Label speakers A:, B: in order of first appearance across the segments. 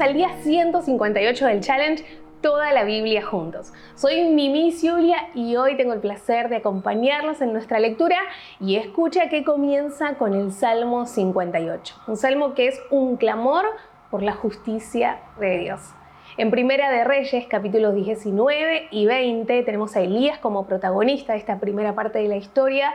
A: al día 158 del challenge Toda la Biblia juntos. Soy Mimi Julia y hoy tengo el placer de acompañarlos en nuestra lectura y escucha que comienza con el Salmo 58, un salmo que es un clamor por la justicia de Dios. En Primera de Reyes, capítulos 19 y 20, tenemos a Elías como protagonista de esta primera parte de la historia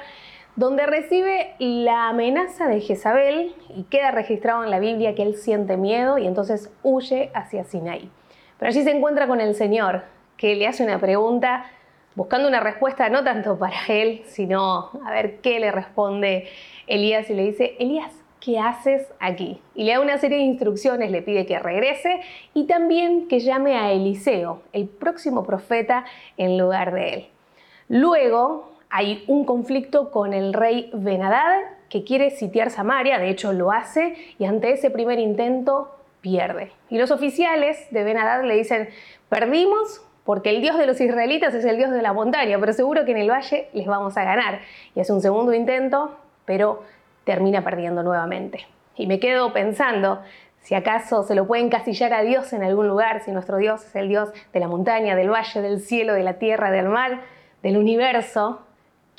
A: donde recibe la amenaza de Jezabel y queda registrado en la Biblia que él siente miedo y entonces huye hacia Sinaí. Pero allí se encuentra con el Señor, que le hace una pregunta buscando una respuesta no tanto para él, sino a ver qué le responde Elías y le dice, Elías, ¿qué haces aquí? Y le da una serie de instrucciones, le pide que regrese y también que llame a Eliseo, el próximo profeta, en lugar de él. Luego hay un conflicto con el rey Benadad que quiere sitiar Samaria, de hecho lo hace, y ante ese primer intento pierde. Y los oficiales de Benadad le dicen, perdimos porque el Dios de los israelitas es el Dios de la montaña, pero seguro que en el valle les vamos a ganar. Y hace un segundo intento, pero termina perdiendo nuevamente. Y me quedo pensando, si acaso se lo puede encasillar a Dios en algún lugar, si nuestro Dios es el Dios de la montaña, del valle, del cielo, de la tierra, del mar, del universo,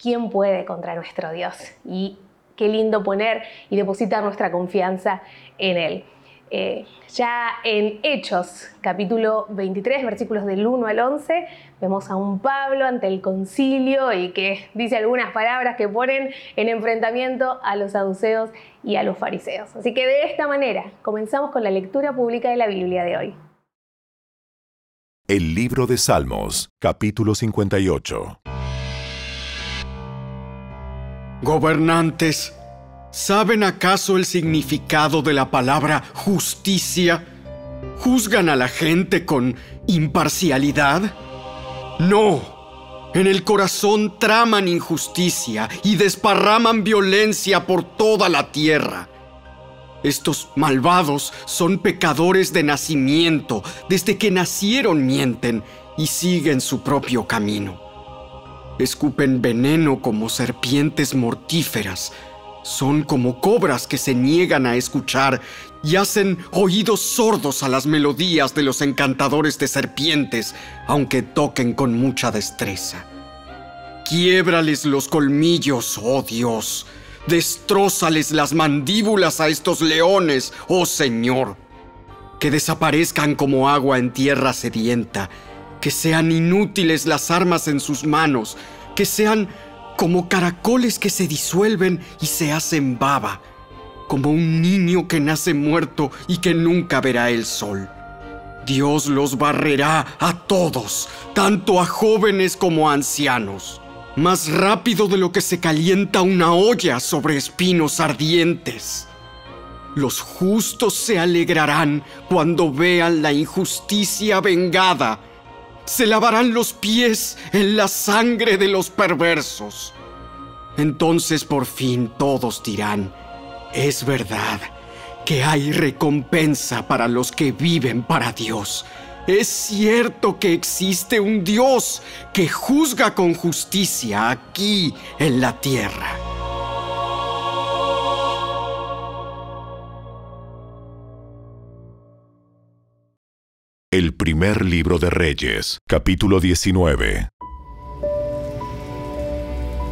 A: ¿quién puede contra nuestro Dios? Y qué lindo poner y depositar nuestra confianza en Él. Eh, ya en Hechos, capítulo 23, versículos del 1 al 11, vemos a un Pablo ante el concilio y que dice algunas palabras que ponen en enfrentamiento a los saduceos y a los fariseos. Así que de esta manera comenzamos con la lectura pública de la Biblia de hoy.
B: El libro de Salmos, capítulo 58.
C: Gobernantes, ¿saben acaso el significado de la palabra justicia? ¿Juzgan a la gente con imparcialidad? No. En el corazón traman injusticia y desparraman violencia por toda la tierra. Estos malvados son pecadores de nacimiento, desde que nacieron mienten y siguen su propio camino escupen veneno como serpientes mortíferas. Son como cobras que se niegan a escuchar y hacen oídos sordos a las melodías de los encantadores de serpientes, aunque toquen con mucha destreza. Quiébrales los colmillos, oh Dios. Destrózales las mandíbulas a estos leones, oh Señor. Que desaparezcan como agua en tierra sedienta que sean inútiles las armas en sus manos, que sean como caracoles que se disuelven y se hacen baba, como un niño que nace muerto y que nunca verá el sol. Dios los barrerá a todos, tanto a jóvenes como a ancianos, más rápido de lo que se calienta una olla sobre espinos ardientes. Los justos se alegrarán cuando vean la injusticia vengada se lavarán los pies en la sangre de los perversos. Entonces por fin todos dirán, es verdad que hay recompensa para los que viven para Dios. Es cierto que existe un Dios que juzga con justicia aquí en la tierra.
B: El primer libro de Reyes, capítulo 19.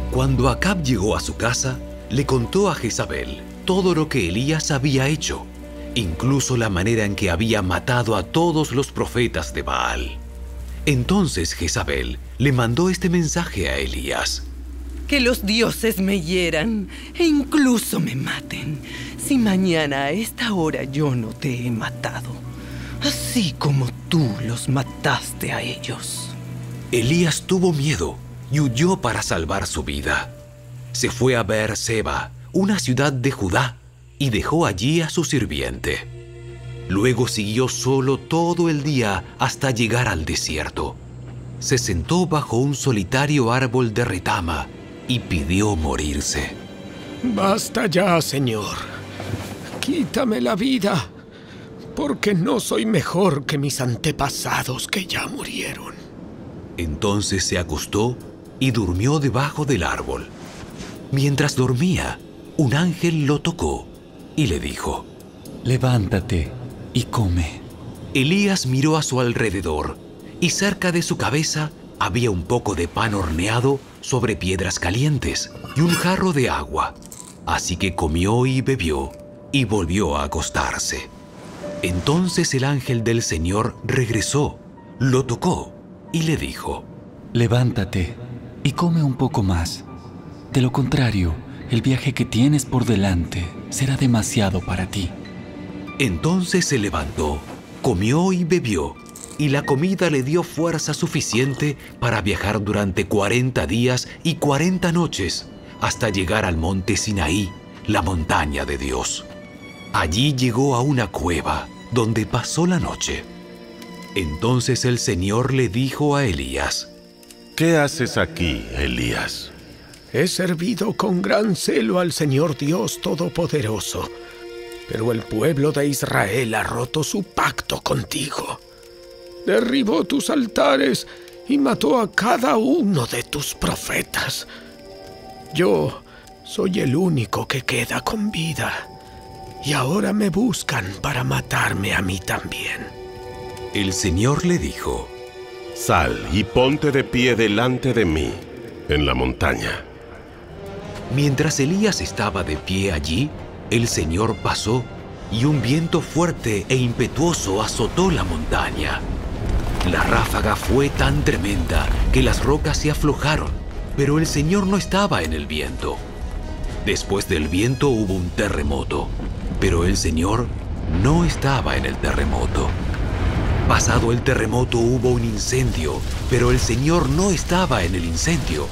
D: Cuando Acab llegó a su casa, le contó a Jezabel todo lo que Elías había hecho, incluso la manera en que había matado a todos los profetas de Baal. Entonces Jezabel le mandó este mensaje a Elías.
E: Que los dioses me hieran e incluso me maten, si mañana a esta hora yo no te he matado así como tú los mataste a ellos.
D: Elías tuvo miedo y huyó para salvar su vida. Se fue a ver Seba, una ciudad de Judá, y dejó allí a su sirviente. Luego siguió solo todo el día hasta llegar al desierto. Se sentó bajo un solitario árbol de retama y pidió morirse.
F: Basta ya, Señor. Quítame la vida porque no soy mejor que mis antepasados que ya murieron.
D: Entonces se acostó y durmió debajo del árbol. Mientras dormía, un ángel lo tocó y le dijo,
G: Levántate y come.
D: Elías miró a su alrededor y cerca de su cabeza había un poco de pan horneado sobre piedras calientes y un jarro de agua. Así que comió y bebió y volvió a acostarse. Entonces el ángel del Señor regresó, lo tocó y le dijo,
G: Levántate y come un poco más. De lo contrario, el viaje que tienes por delante será demasiado para ti.
D: Entonces se levantó, comió y bebió, y la comida le dio fuerza suficiente para viajar durante 40 días y 40 noches hasta llegar al monte Sinaí, la montaña de Dios. Allí llegó a una cueva donde pasó la noche. Entonces el Señor le dijo a Elías,
B: ¿Qué haces aquí, Elías?
F: He servido con gran celo al Señor Dios Todopoderoso, pero el pueblo de Israel ha roto su pacto contigo. Derribó tus altares y mató a cada uno de tus profetas. Yo soy el único que queda con vida, y ahora me buscan para matarme a mí también.
D: El Señor le dijo,
B: Sal y ponte de pie delante de mí, en la montaña.
D: Mientras Elías estaba de pie allí, el Señor pasó y un viento fuerte e impetuoso azotó la montaña. La ráfaga fue tan tremenda que las rocas se aflojaron, pero el Señor no estaba en el viento. Después del viento hubo un terremoto, pero el Señor no estaba en el terremoto. Pasado el terremoto hubo un incendio, pero el Señor no estaba en el incendio.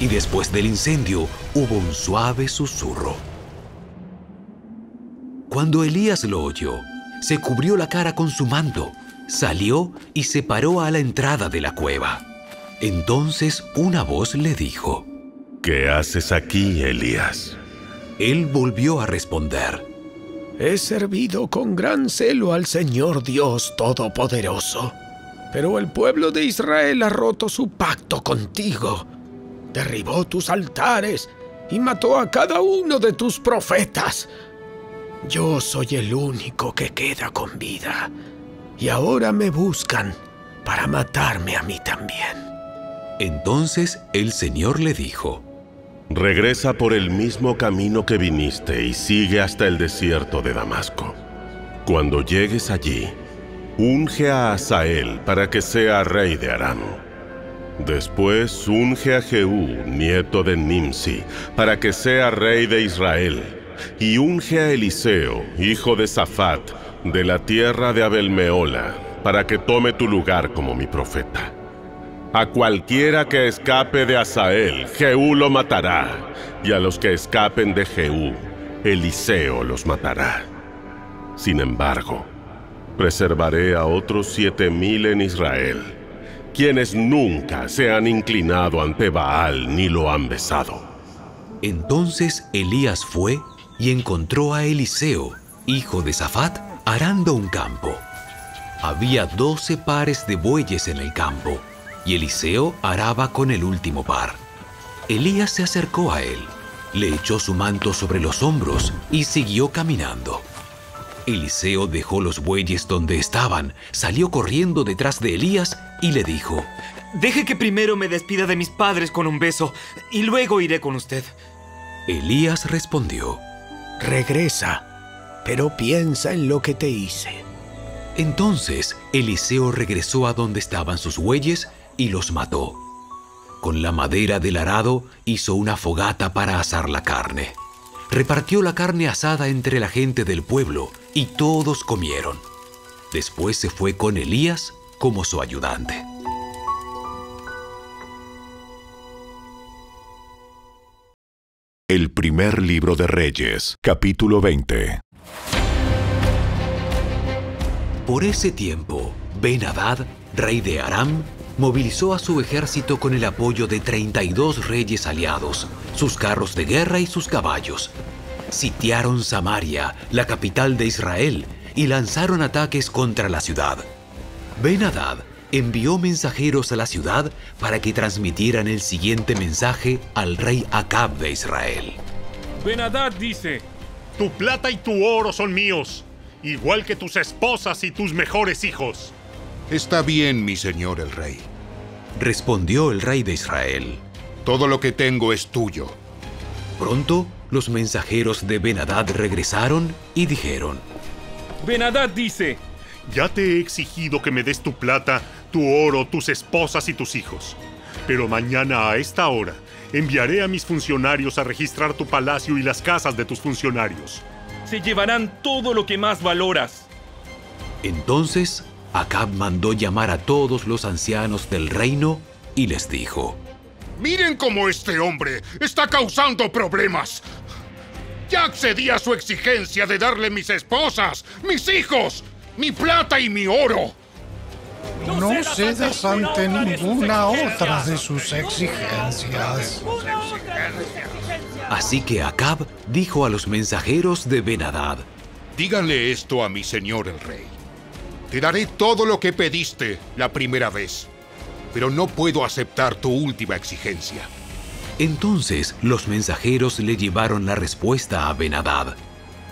D: Y después del incendio hubo un suave susurro. Cuando Elías lo oyó, se cubrió la cara con su manto, salió y se paró a la entrada de la cueva. Entonces una voz le dijo,
B: ¿Qué haces aquí, Elías?
D: Él volvió a responder,
F: He servido con gran celo al Señor Dios Todopoderoso, pero el pueblo de Israel ha roto su pacto contigo, derribó tus altares y mató a cada uno de tus profetas. Yo soy el único que queda con vida, y ahora me buscan para matarme a mí también.
D: Entonces el Señor le dijo,
B: Regresa por el mismo camino que viniste y sigue hasta el desierto de Damasco. Cuando llegues allí, unge a Asael para que sea rey de Aram. Después unge a Jehú, nieto de Nimsi, para que sea rey de Israel. Y unge a Eliseo, hijo de Safat, de la tierra de Abelmeola, para que tome tu lugar como mi profeta. A cualquiera que escape de Asael, Jehú lo matará, y a los que escapen de Jehú, Eliseo los matará. Sin embargo, preservaré a otros siete mil en Israel, quienes nunca se han inclinado ante Baal ni lo han besado.
D: Entonces Elías fue y encontró a Eliseo, hijo de Safat, arando un campo. Había doce pares de bueyes en el campo, y Eliseo araba con el último par. Elías se acercó a él, le echó su manto sobre los hombros y siguió caminando. Eliseo dejó los bueyes donde estaban, salió corriendo detrás de Elías y le dijo,
H: Deje que primero me despida de mis padres con un beso y luego iré con usted.
D: Elías respondió,
F: Regresa, pero piensa en lo que te hice.
D: Entonces Eliseo regresó a donde estaban sus bueyes y los mató. Con la madera del arado hizo una fogata para asar la carne. Repartió la carne asada entre la gente del pueblo y todos comieron. Después se fue con Elías como su ayudante.
B: El primer libro de Reyes, capítulo 20.
D: Por ese tiempo, Ben-Hadad, rey de Aram, movilizó a su ejército con el apoyo de 32 reyes aliados, sus carros de guerra y sus caballos. Sitiaron Samaria, la capital de Israel, y lanzaron ataques contra la ciudad. Ben-Hadad envió mensajeros a la ciudad para que transmitieran el siguiente mensaje al rey Acab de Israel.
I: Benadad dice, Tu plata y tu oro son míos, igual que tus esposas y tus mejores hijos.
J: Está bien, mi señor el rey.
D: Respondió el rey de Israel.
J: Todo lo que tengo es tuyo.
D: Pronto, los mensajeros de Benadad regresaron y dijeron,
K: Benadad dice,
I: Ya te he exigido que me des tu plata, tu oro, tus esposas y tus hijos. Pero mañana a esta hora enviaré a mis funcionarios a registrar tu palacio y las casas de tus funcionarios.
K: Se llevarán todo lo que más valoras.
D: Entonces, Acab mandó llamar a todos los ancianos del reino y les dijo,
J: Miren cómo este hombre está causando problemas. Ya accedí a su exigencia de darle mis esposas, mis hijos, mi plata y mi oro.
L: No cedas ante ninguna otra de sus exigencias.
D: Así que Acab dijo a los mensajeros de Benadad,
J: Díganle esto a mi señor el rey. Te daré todo lo que pediste la primera vez, pero no puedo aceptar tu última exigencia.
D: Entonces los mensajeros le llevaron la respuesta a Benadad.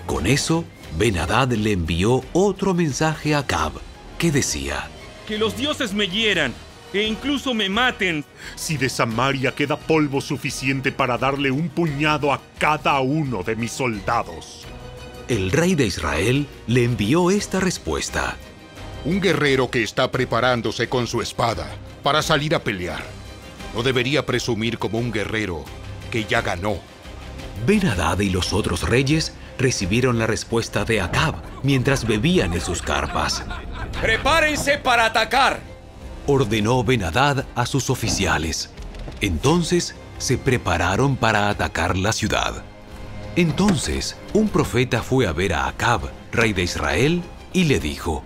D: Con eso, Benadad le envió otro mensaje a Acab, que decía,
K: Que los dioses me hieran e incluso me maten.
I: Si de Samaria queda polvo suficiente para darle un puñado a cada uno de mis soldados.
D: El rey de Israel le envió esta respuesta.
J: Un guerrero que está preparándose con su espada para salir a pelear no debería presumir como un guerrero que ya ganó.
D: Benadad y los otros reyes recibieron la respuesta de Acab mientras bebían en sus carpas.
M: ¡Prepárense para atacar!
D: Ordenó Benadad a sus oficiales. Entonces se prepararon para atacar la ciudad. Entonces un profeta fue a ver a Acab, rey de Israel, y le dijo,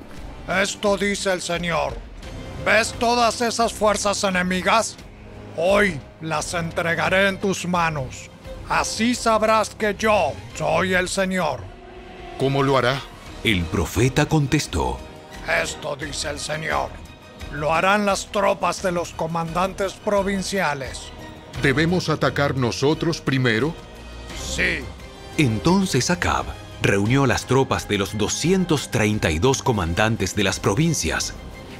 L: Esto dice el Señor. ¿Ves todas esas fuerzas enemigas? Hoy las entregaré en tus manos. Así sabrás que yo soy el Señor.
J: ¿Cómo lo hará?
D: El profeta contestó,
L: Esto dice el Señor. Lo harán las tropas de los comandantes provinciales.
J: ¿Debemos atacar nosotros primero?
L: Sí.
D: Entonces Acab reunió las tropas de los 232 comandantes de las provincias.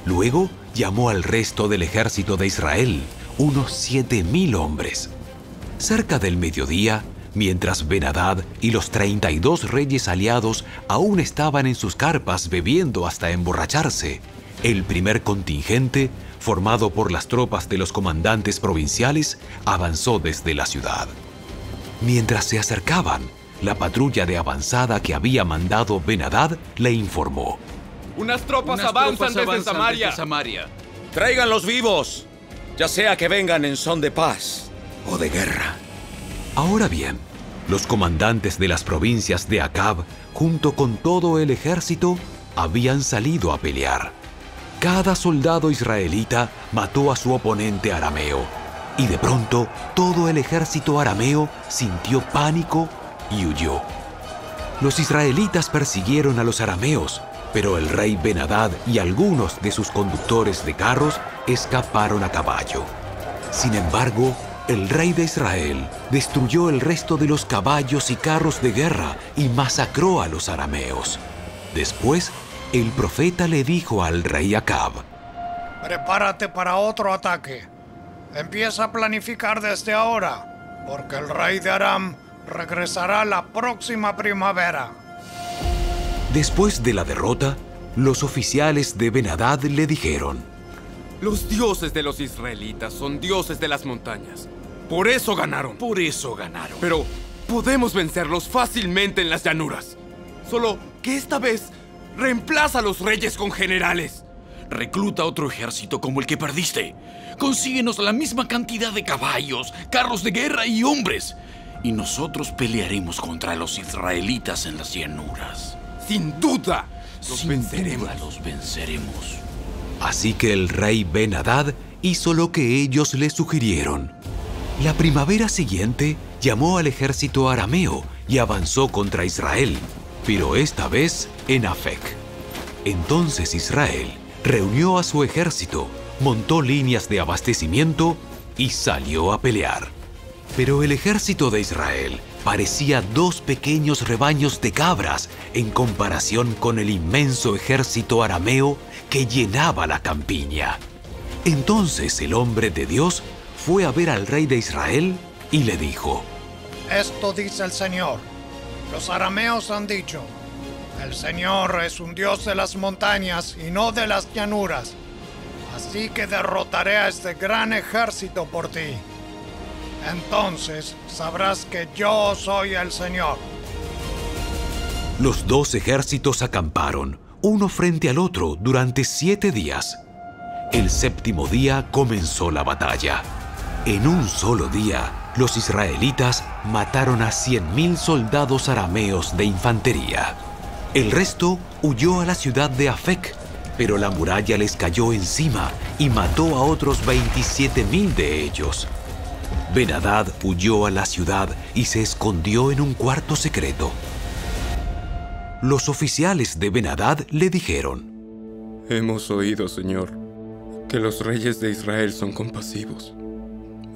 D: Luego llamó al resto del ejército de Israel, unos 7.000 hombres. Cerca del mediodía, mientras Benadad y los 32 reyes aliados aún estaban en sus carpas bebiendo hasta emborracharse, el primer contingente, formado por las tropas de los comandantes provinciales, avanzó desde la ciudad. Mientras se acercaban, la patrulla de avanzada que había mandado Benadad le informó.
M: Unas tropas
N: Unas
M: avanzan,
N: tropas
M: desde,
N: avanzan
M: Samaria.
N: desde Samaria.
M: Tráiganlos vivos, ya sea que vengan en son de paz o de guerra.
D: Ahora bien, los comandantes de las provincias de Acab, junto con todo el ejército, habían salido a pelear. Cada soldado israelita mató a su oponente arameo, y de pronto todo el ejército arameo sintió pánico y huyó. Los israelitas persiguieron a los arameos, pero el rey Benadad y algunos de sus conductores de carros escaparon a caballo. Sin embargo, el rey de Israel destruyó el resto de los caballos y carros de guerra y masacró a los arameos. Después, el profeta le dijo al rey Acab,
L: Prepárate para otro ataque. Empieza a planificar desde ahora, porque el rey de Aram regresará la próxima primavera.
D: Después de la derrota, los oficiales de Benadad le dijeron,
M: Los dioses de los israelitas son dioses de las montañas. Por eso ganaron.
N: Por eso ganaron.
M: Pero podemos vencerlos fácilmente en las llanuras. Solo que esta vez reemplaza a los reyes con generales.
N: Recluta otro ejército como el que perdiste. Consíguenos la misma cantidad de caballos, carros de guerra y hombres. Y nosotros pelearemos contra los israelitas en las llanuras.
M: Sin duda, los
N: Sin
M: venceremos.
N: duda los venceremos.
D: Así que el rey Ben-Hadad hizo lo que ellos le sugirieron. La primavera siguiente llamó al ejército arameo y avanzó contra Israel, pero esta vez en Afec. Entonces Israel reunió a su ejército, montó líneas de abastecimiento y salió a pelear. Pero el ejército de Israel parecía dos pequeños rebaños de cabras en comparación con el inmenso ejército arameo que llenaba la campiña. Entonces el hombre de Dios fue a ver al rey de Israel y le dijo,
L: Esto dice el Señor. Los arameos han dicho, el Señor es un Dios de las montañas y no de las llanuras. Así que derrotaré a este gran ejército por ti. Entonces sabrás que yo soy el Señor.
D: Los dos ejércitos acamparon, uno frente al otro, durante siete días. El séptimo día comenzó la batalla. En un solo día, los israelitas mataron a 100.000 soldados arameos de infantería. El resto huyó a la ciudad de Afec, pero la muralla les cayó encima y mató a otros 27.000 de ellos. Benadad huyó a la ciudad y se escondió en un cuarto secreto. Los oficiales de Benadad le dijeron,
M: Hemos oído, Señor, que los reyes de Israel son compasivos.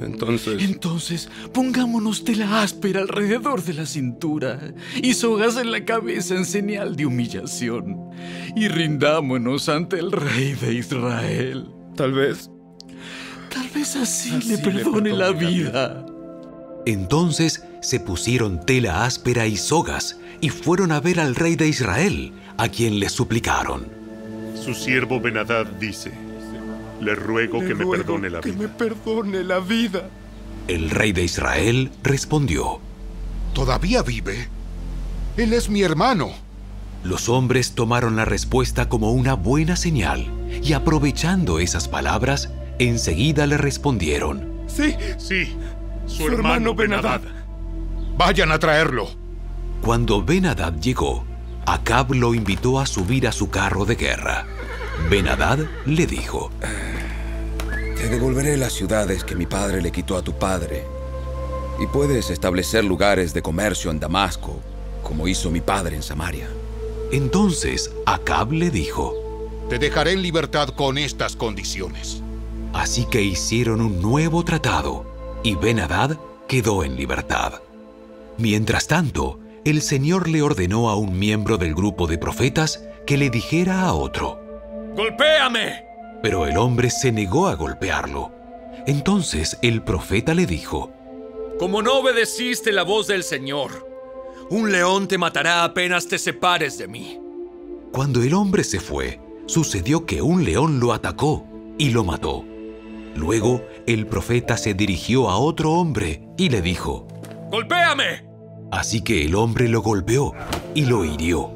M: Entonces...
N: Entonces, pongámonos tela áspera alrededor de la cintura y sogas en la cabeza en señal de humillación y rindámonos ante el rey de Israel.
M: Tal vez...
N: Tal vez así, le perdone la vida.
D: Entonces se pusieron tela áspera y sogas y fueron a ver al rey de Israel, a quien le suplicaron.
I: Su siervo Benadad dice, le ruego
M: Le
I: que me
M: ruego
I: perdone la
M: que
I: vida.
M: me perdone la vida.
D: El rey de Israel respondió.
J: ¿Todavía vive? Él es mi hermano.
D: Los hombres tomaron la respuesta como una buena señal y aprovechando esas palabras, enseguida le respondieron.
M: Sí,
I: sí, su,
J: Su
I: hermano,
J: hermano
I: Benadad.
J: Vayan a traerlo.
D: Cuando Benadad llegó, Acab lo invitó a subir a su carro de guerra. Benadad le dijo,
O: Te devolveré las ciudades que mi padre le quitó a tu padre. Y puedes establecer lugares de comercio en Damasco, como hizo mi padre en Samaria.
D: Entonces Acab le dijo,
J: Te dejaré en libertad con estas condiciones.
D: Así que hicieron un nuevo tratado y Ben-Hadad quedó en libertad. Mientras tanto, el Señor le ordenó a un miembro del grupo de profetas que le dijera a otro,
K: ¡Golpéame!
D: pero el hombre se negó a golpearlo. Entonces el profeta le dijo,
K: Como no obedeciste la voz del Señor, un león te matará apenas te separes de mí.
D: Cuando el hombre se fue, sucedió que un león lo atacó y lo mató. Luego el profeta se dirigió a otro hombre y le dijo,
K: ¡Golpéame!
D: Así que el hombre lo golpeó y lo hirió.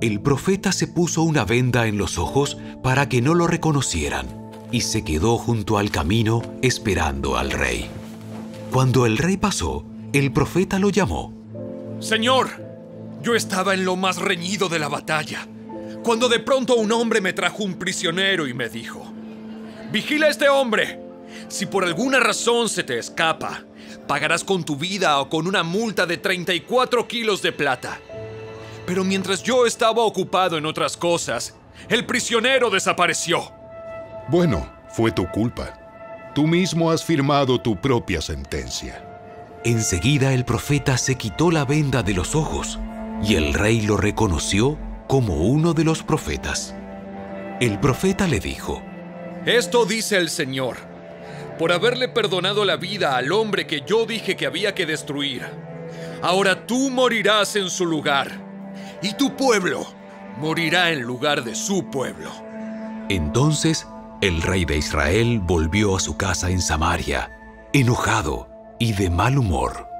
D: El profeta se puso una venda en los ojos para que no lo reconocieran y se quedó junto al camino esperando al rey. Cuando el rey pasó, el profeta lo llamó.
K: Señor, yo estaba en lo más reñido de la batalla, cuando de pronto un hombre me trajo un prisionero y me dijo, Vigila a este hombre. Si por alguna razón se te escapa, pagarás con tu vida o con una multa de 34 kilos de plata. Pero mientras yo estaba ocupado en otras cosas, el prisionero desapareció.
J: Bueno, fue tu culpa. Tú mismo has firmado tu propia sentencia.
D: Enseguida el profeta se quitó la venda de los ojos y el rey lo reconoció como uno de los profetas. El profeta le dijo,
K: Esto dice el Señor, por haberle perdonado la vida al hombre que yo dije que había que destruir. Ahora tú morirás en su lugar, y tu pueblo morirá en lugar de su pueblo.
D: Entonces el rey de Israel volvió a su casa en Samaria, enojado y de mal humor.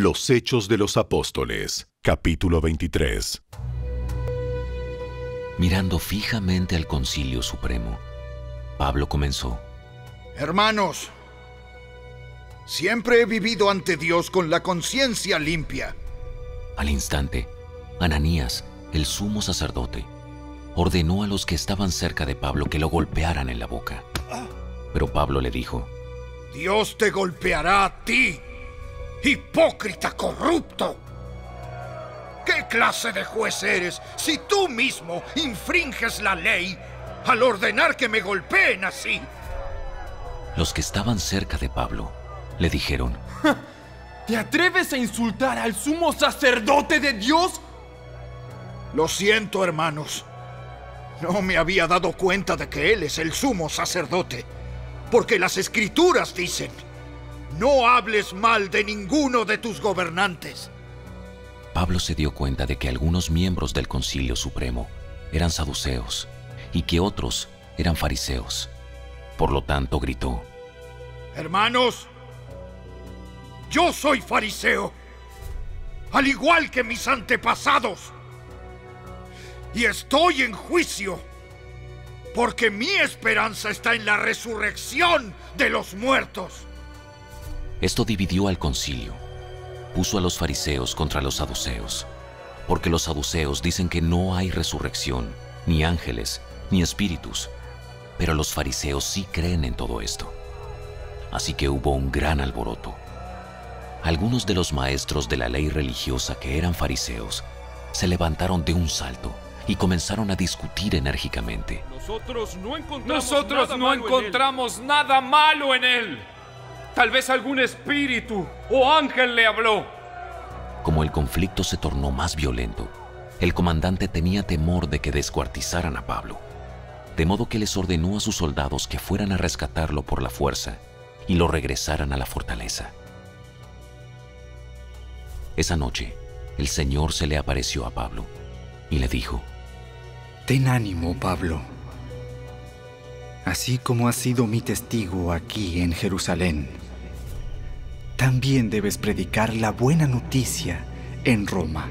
B: Los Hechos de los Apóstoles, capítulo 23.
P: Mirando fijamente al Concilio Supremo, Pablo comenzó.
Q: Hermanos, siempre he vivido ante Dios con la conciencia limpia.
P: Al instante, Ananías, el sumo sacerdote, ordenó a los que estaban cerca de Pablo que lo golpearan en la boca. Pero Pablo le dijo,
Q: Dios te golpeará a ti, hipócrita corrupto. ¿Qué clase de juez eres si tú mismo infringes la ley
J: al ordenar que me golpeen así.
P: Los que estaban cerca de Pablo le dijeron,
N: ¿Te atreves a insultar al sumo sacerdote de Dios?
J: Lo siento, hermanos. No me había dado cuenta de que Él es el sumo sacerdote, porque las escrituras dicen, no hables mal de ninguno de tus gobernantes.
P: Pablo se dio cuenta de que algunos miembros del Concilio Supremo eran saduceos y que otros eran fariseos. Por lo tanto, gritó,
J: Hermanos, yo soy fariseo, al igual que mis antepasados, y estoy en juicio, porque mi esperanza está en la resurrección de los muertos.
P: Esto dividió al concilio. Puso a los fariseos contra los saduceos, porque los saduceos dicen que no hay resurrección, ni ángeles, ni espíritus, pero los fariseos sí creen en todo esto. Así que hubo un gran alboroto. Algunos de los maestros de la ley religiosa que eran fariseos se levantaron de un salto y comenzaron a discutir enérgicamente.
R: Nosotros no encontramos, Nosotros nada, no malo encontramos nada malo en él. Tal vez algún espíritu o ángel le habló.
P: Como el conflicto se tornó más violento, el comandante tenía temor de que descuartizaran a Pablo, de modo que les ordenó a sus soldados que fueran a rescatarlo por la fuerza y lo regresaran a la fortaleza. Esa noche, el Señor se le apareció a Pablo y le dijo,
S: Ten ánimo, Pablo. Así como has sido mi testigo aquí en Jerusalén, también debes predicar la buena noticia en Roma.